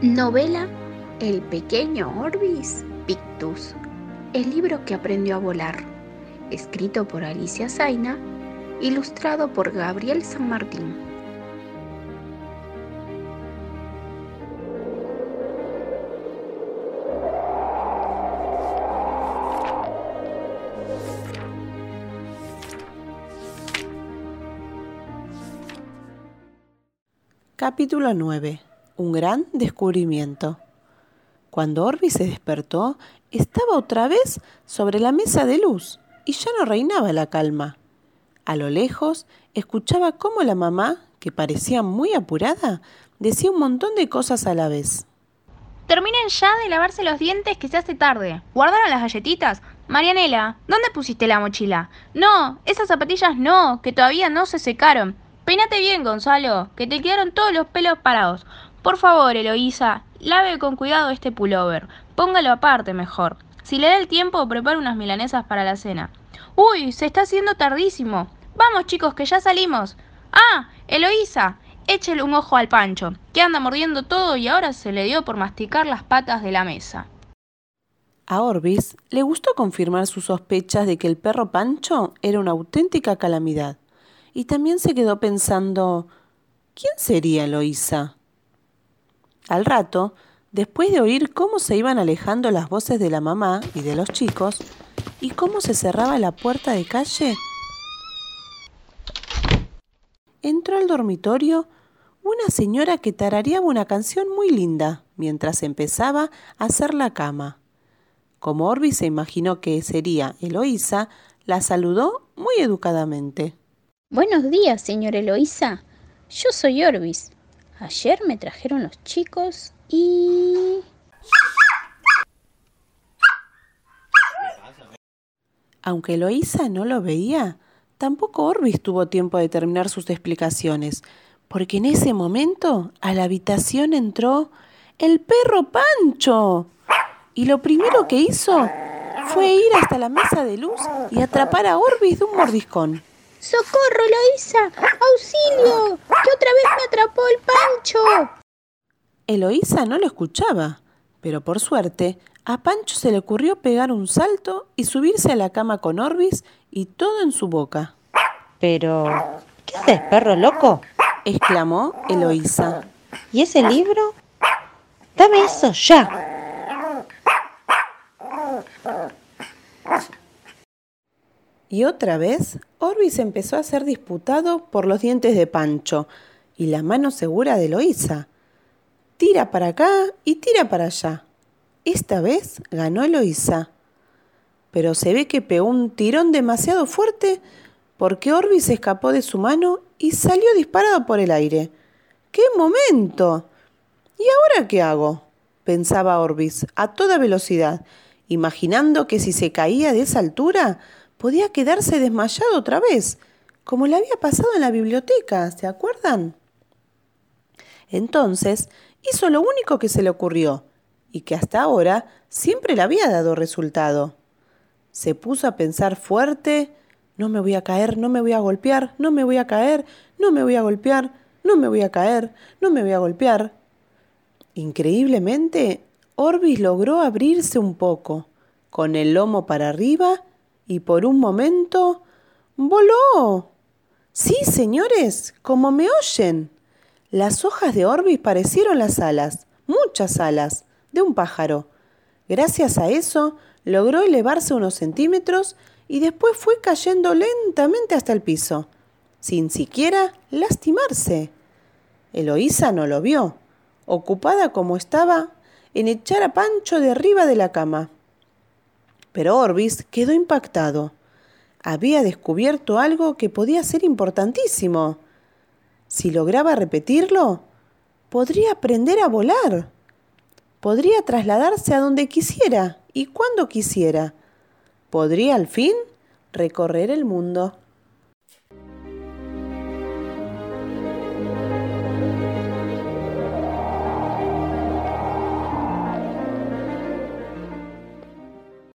Novela El pequeño Orbis Pictus, el libro que aprendió a volar, escrito por Alicia Zaina, ilustrado por Gabriel San Martín. Capítulo 9 un gran descubrimiento. Cuando Orbi se despertó, estaba otra vez sobre la mesa de luz y ya no reinaba la calma. A lo lejos, escuchaba cómo la mamá, que parecía muy apurada, decía un montón de cosas a la vez. Terminen ya de lavarse los dientes que se hace tarde. ¿Guardaron las galletitas? Marianela, ¿dónde pusiste la mochila? No, esas zapatillas no, que todavía no se secaron. Peínate bien, Gonzalo, que te quedaron todos los pelos parados. Por favor, Eloísa, lave con cuidado este pullover. Póngalo aparte mejor. Si le da el tiempo, prepare unas milanesas para la cena. Uy, se está haciendo tardísimo. Vamos, chicos, que ya salimos. Ah, Eloísa, échele un ojo al Pancho, que anda mordiendo todo y ahora se le dio por masticar las patas de la mesa. A Orbis le gustó confirmar sus sospechas de que el perro Pancho era una auténtica calamidad. Y también se quedó pensando, ¿quién sería Eloísa? Al rato, después de oír cómo se iban alejando las voces de la mamá y de los chicos, y cómo se cerraba la puerta de calle, entró al dormitorio una señora que tarareaba una canción muy linda mientras empezaba a hacer la cama. Como Orbi se imaginó que sería Eloísa, la saludó muy educadamente. Buenos días, señor Eloísa. Yo soy Orbis. Ayer me trajeron los chicos y... Aunque Eloísa no lo veía, tampoco Orbis tuvo tiempo de terminar sus explicaciones, porque en ese momento a la habitación entró el perro Pancho. Y lo primero que hizo fue ir hasta la mesa de luz y atrapar a Orbis de un mordiscón. ¡Socorro, Eloísa! ¡Auxilio! ¡Que otra vez me atrapó el Pancho! Eloísa no lo escuchaba, pero por suerte a Pancho se le ocurrió pegar un salto y subirse a la cama con Orbis y todo en su boca. Pero, ¿qué haces, perro loco? exclamó Eloísa. ¿Y ese libro? Dame eso ya. Y otra vez, Orbis empezó a ser disputado por los dientes de Pancho y la mano segura de Eloísa. Tira para acá y tira para allá. Esta vez ganó Eloísa. Pero se ve que pegó un tirón demasiado fuerte porque Orbis escapó de su mano y salió disparado por el aire. ¡Qué momento! ¿Y ahora qué hago? pensaba Orbis a toda velocidad, imaginando que si se caía de esa altura, podía quedarse desmayado otra vez, como le había pasado en la biblioteca, ¿se acuerdan? Entonces hizo lo único que se le ocurrió, y que hasta ahora siempre le había dado resultado. Se puso a pensar fuerte, no me voy a caer, no me voy a golpear, no me voy a caer, no me voy a golpear, no me voy a caer, no me voy a golpear. Increíblemente, Orbis logró abrirse un poco, con el lomo para arriba y por un momento voló. Sí, señores, como me oyen. Las hojas de Orbis parecieron las alas, muchas alas, de un pájaro. Gracias a eso, logró elevarse unos centímetros y después fue cayendo lentamente hasta el piso, sin siquiera lastimarse. Eloísa no lo vio, ocupada como estaba en echar a Pancho de arriba de la cama. Pero Orbis quedó impactado. Había descubierto algo que podía ser importantísimo. Si lograba repetirlo, podría aprender a volar. Podría trasladarse a donde quisiera y cuando quisiera. Podría al fin recorrer el mundo.